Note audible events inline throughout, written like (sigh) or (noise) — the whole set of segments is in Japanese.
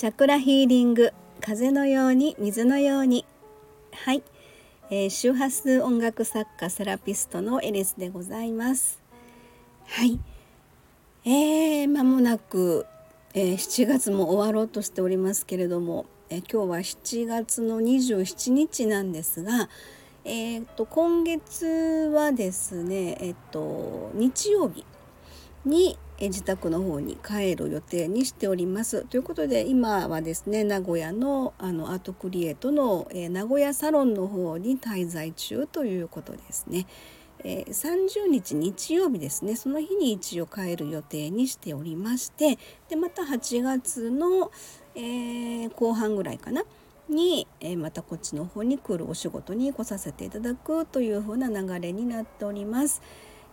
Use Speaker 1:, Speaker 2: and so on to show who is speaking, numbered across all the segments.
Speaker 1: チャクラヒーリング風のように水のように。はい、えー、周波数音楽作家セラピストのエリスでございます。はい。えー、間もなく、えー、7月も終わろうとしておりますけれども、えー、今日は7月の27日なんですがえーと、今月はですね、えっ、と、日曜日に自宅の方に帰る予定にしております。ということで今はですね名古屋のあのアートクリエイトの、え、名古屋サロンの方に滞在中ということですね。えー、30日日曜日ですねその日に一応帰る予定にしておりましてでまた8月の、えー、後半ぐらいかなに、えー、またこっちの方に来るお仕事に来させていただくというふうな流れになっております。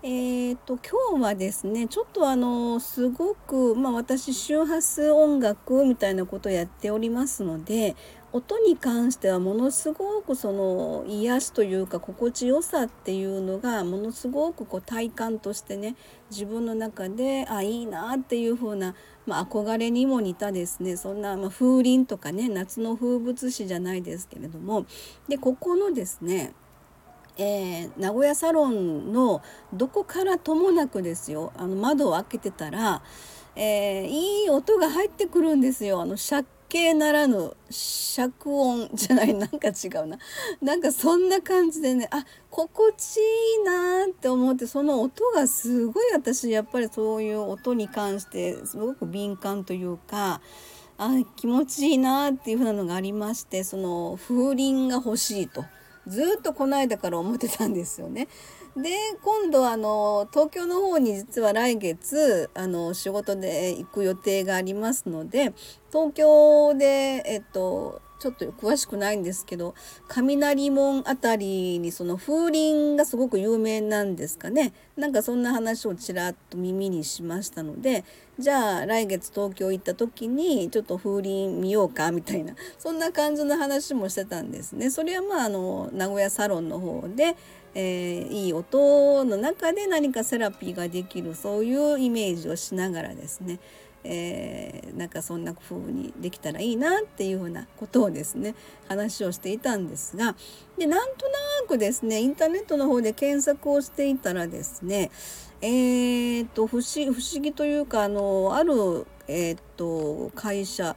Speaker 1: えーと、今日はですねちょっとあのすごく、まあ、私周波数音楽みたいなことをやっておりますので音に関してはものすごくその癒しというか心地よさっていうのがものすごくこう体感としてね自分の中であいいなっていう風な、まあ、憧れにも似たですねそんな、まあ、風鈴とかね夏の風物詩じゃないですけれども。でここのですねえー、名古屋サロンのどこからともなくですよ。あの窓を開けてたら、えー、いい音が入ってくるんですよ。あの借景ならぬ尺音じゃない (laughs) なんか違うな。なんかそんな感じでねあ心地いいなって思ってその音がすごい私やっぱりそういう音に関してすごく敏感というかあ気持ちいいなっていうふうなのがありましてその風鈴が欲しいと。ずっとこの間から思ってたんですよね。で今度あの東京の方に実は来月あの仕事で行く予定がありますので東京でえっとちょっと詳しくないんですけど雷門あたりにその風鈴がすごく有名なんですかねなんかそんな話をちらっと耳にしましたのでじゃあ来月東京行った時にちょっと風鈴見ようかみたいなそんな感じの話もしてたんですね。それはまああの名古屋サロンの方でえー、いい音の中で何かセラピーができるそういうイメージをしながらですねえー、なんかそんな風にできたらいいなっていうふうなことをですね話をしていたんですがでなんとなくですねインターネットの方で検索をしていたらですねえーと、不思不思議というかあのある、えーと、会社、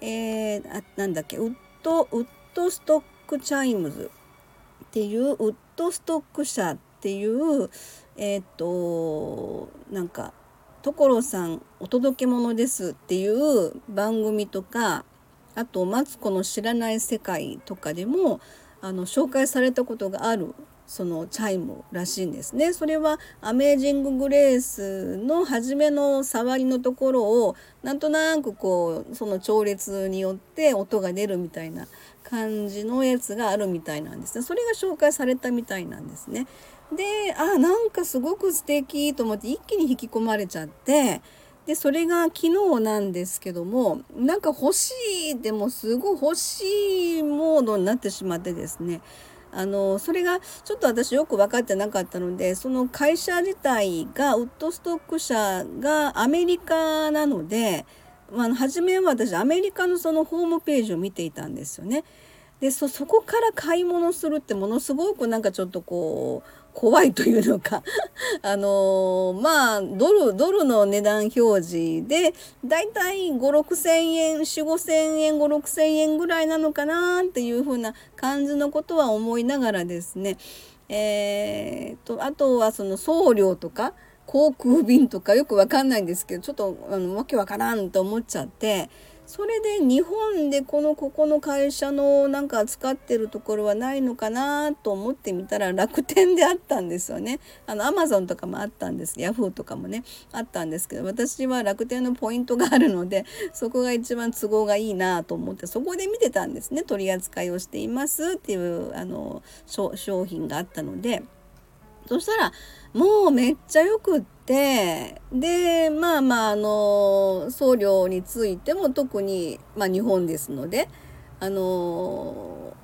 Speaker 1: えー、あなんだっけウッドウッドストックチャイムズっていうウッドストック社っていうえっ、ー、となんか所さんお届け物ですっていう番組とかあと「マツコの知らない世界」とかでもあの紹介されたことがあるそのチャイムらしいんですね。それはアメージング・グレースの初めの触りのところをなんとなくこうその調律によって音が出るみたいな感じのやつがあるみたいなんですね。それが紹介されたみたいなんですね。であなんかすごく素敵と思って一気に引き込まれちゃってでそれが昨日なんですけどもなんか欲しいでもすごい欲しいモードになってしまってですねあのそれがちょっと私よく分かってなかったのでその会社自体がウッドストック社がアメリカなので、まあ、初めは私アメリカのそのホームページを見ていたんですよね。でそこから買い物するってものすごくなんかちょっとこう怖いというのか (laughs) あのー、まあドルドルの値段表示でだいたい5 6千円4 5千円5 6千円ぐらいなのかなっていうふうな感じのことは思いながらですねえーと、あとはその送料とか航空便とかよくわかんないんですけどちょっとあのわけわからんと思っちゃって。それで日本でこのここの会社のなんか使ってるところはないのかなと思ってみたら楽天であったんですよね。(laughs) あのアマゾンとかもあったんです。ヤフーとかもねあったんですけど私は楽天のポイントがあるので (laughs) そこが一番都合がいいなと思ってそこで見てたんですね。取り扱いをしていますっていうあの商品があったので。そしたらもうめっちゃよくってでまあまああの送料についても特に、まあ、日本ですのであの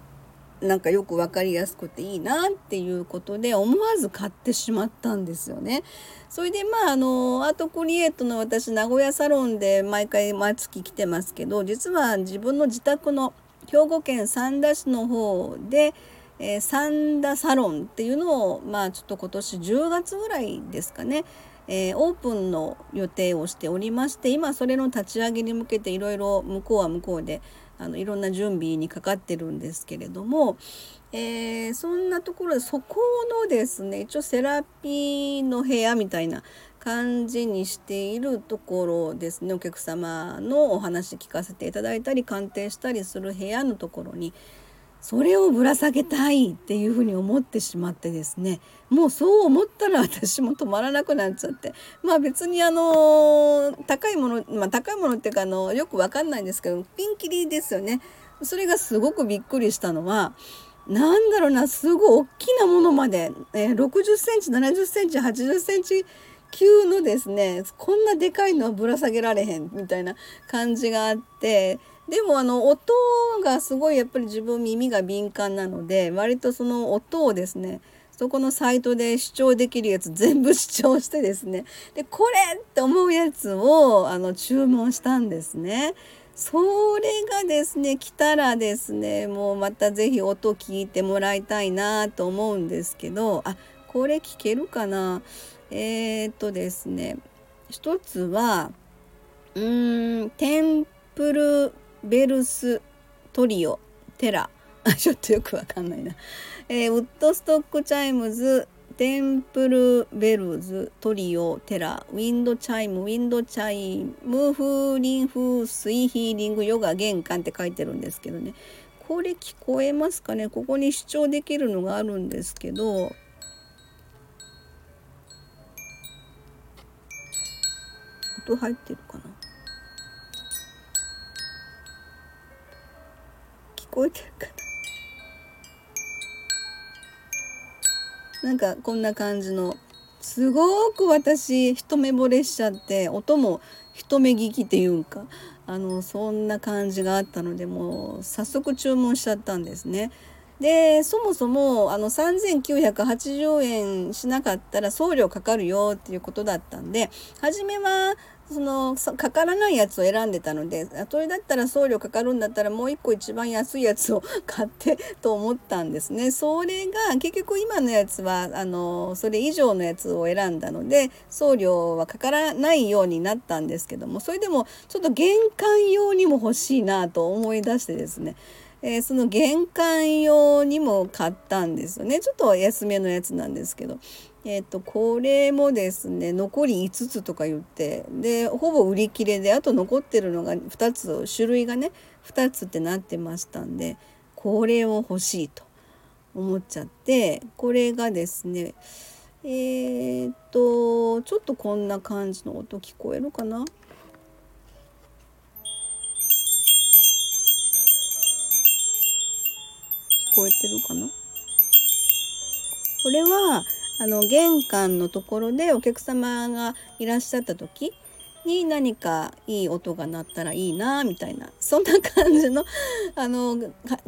Speaker 1: なんかよく分かりやすくていいなっていうことで思わず買ってしまったんですよね。それでまああのアートクリエイトの私名古屋サロンで毎回毎月来てますけど実は自分の自宅の兵庫県三田市の方で、えー、三田サロンっていうのをまあちょっと今年10月ぐらいですかね。えー、オープンの予定をしておりまして今それの立ち上げに向けていろいろ向こうは向こうでいろんな準備にかかってるんですけれども、えー、そんなところでそこのですね一応セラピーの部屋みたいな感じにしているところですね。お客様のお話聞かせていただいたり鑑定したりする部屋のところにそれをぶら下げたいっていうふうに思ってしまってですねもうそう思ったら (laughs) 私も止まらなくなっちゃってまあ別にあの高いものまあ高いものっていうかあのよくわかんないんですけどピンキリですよね。それがすごくびっくりしたのはなんだろうなすごい大きなものまで、えー、60センチ70センチ80センチ級のですねこんなでかいのはぶら下げられへんみたいな感じがあってでもあの音がすごいやっぱり自分耳が敏感なので割とその音をですねそこのサイトで視聴できるやつ全部視聴してですねでこれって思うやつをあの注文したんですね。それがですね来たらですねもうまた是非音聞いてもらいたいなと思うんですけどあこれ聞けるかな？えー、っとですね一つはうーんテンプルベルストリオテラ。ちょっとよくわかんないな、えー、ウッドストックチャイムズテンプルベルズトリオテラ。ウィンドチャイムウィンドチャイム風鈴風水ヒーリングヨガ玄関って書いてるんですけどね。これ聞こえますかね？ここに試聴できるのがあるんですけど。音入ってるかな？こえてるかななんかこんな感じのすごく私一目惚れしちゃって音も一目聞きっていうかあのそんな感じがあったのでもう早速注文しちゃったんですね。でそもそもあの3980円しなかったら送料かかるよっていうことだったんで初めはそのかからないやつを選んでたのでそれだったら送料かかるんだったらもう一個一番安いやつを (laughs) 買ってと思ったんですね。それが結局今のやつはあのそれ以上のやつを選んだので送料はかからないようになったんですけどもそれでもちょっと玄関用にも欲しいなと思い出してですねえー、その玄関用にも買ったんですよねちょっと安めのやつなんですけど。えーと、これもですね残り5つとか言ってでほぼ売り切れであと残ってるのが2つ種類がね2つってなってましたんでこれを欲しいと思っちゃってこれがですねえー、っとちょっとこんな感じの音聞こえるかな？聞こえてるかな？これはあの玄関のところでお客様がいらっしゃった時に何かいい音が鳴ったらいいなみたいなそんな感じの (laughs) あの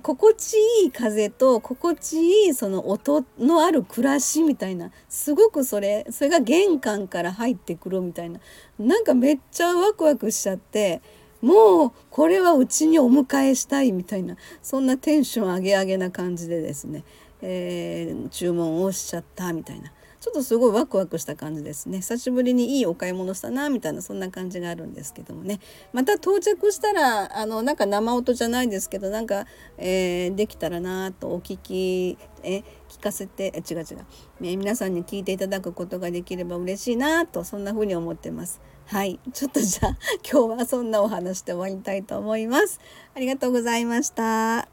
Speaker 1: 心地いい風と心地いいその音のある暮らしみたいなすごくそれそれが玄関から入ってくるみたいななんかめっちゃワクワクしちゃって。もうこれはうちにお迎えしたいみたいなそんなテンション上げ上げな感じでですね、えー、注文をしちゃったみたいな。ちょっとすごいワクワクした感じですね久しぶりにいいお買い物したなみたいなそんな感じがあるんですけどもねまた到着したらあのなんか生音じゃないですけどなんか、えー、できたらなとお聞きえ聞かせて違う違う、え皆さんに聞いていただくことができれば嬉しいなとそんな風に思ってます。はいちょっとじゃあ今日はそんなお話で終わりたいと思います。ありがとうございました。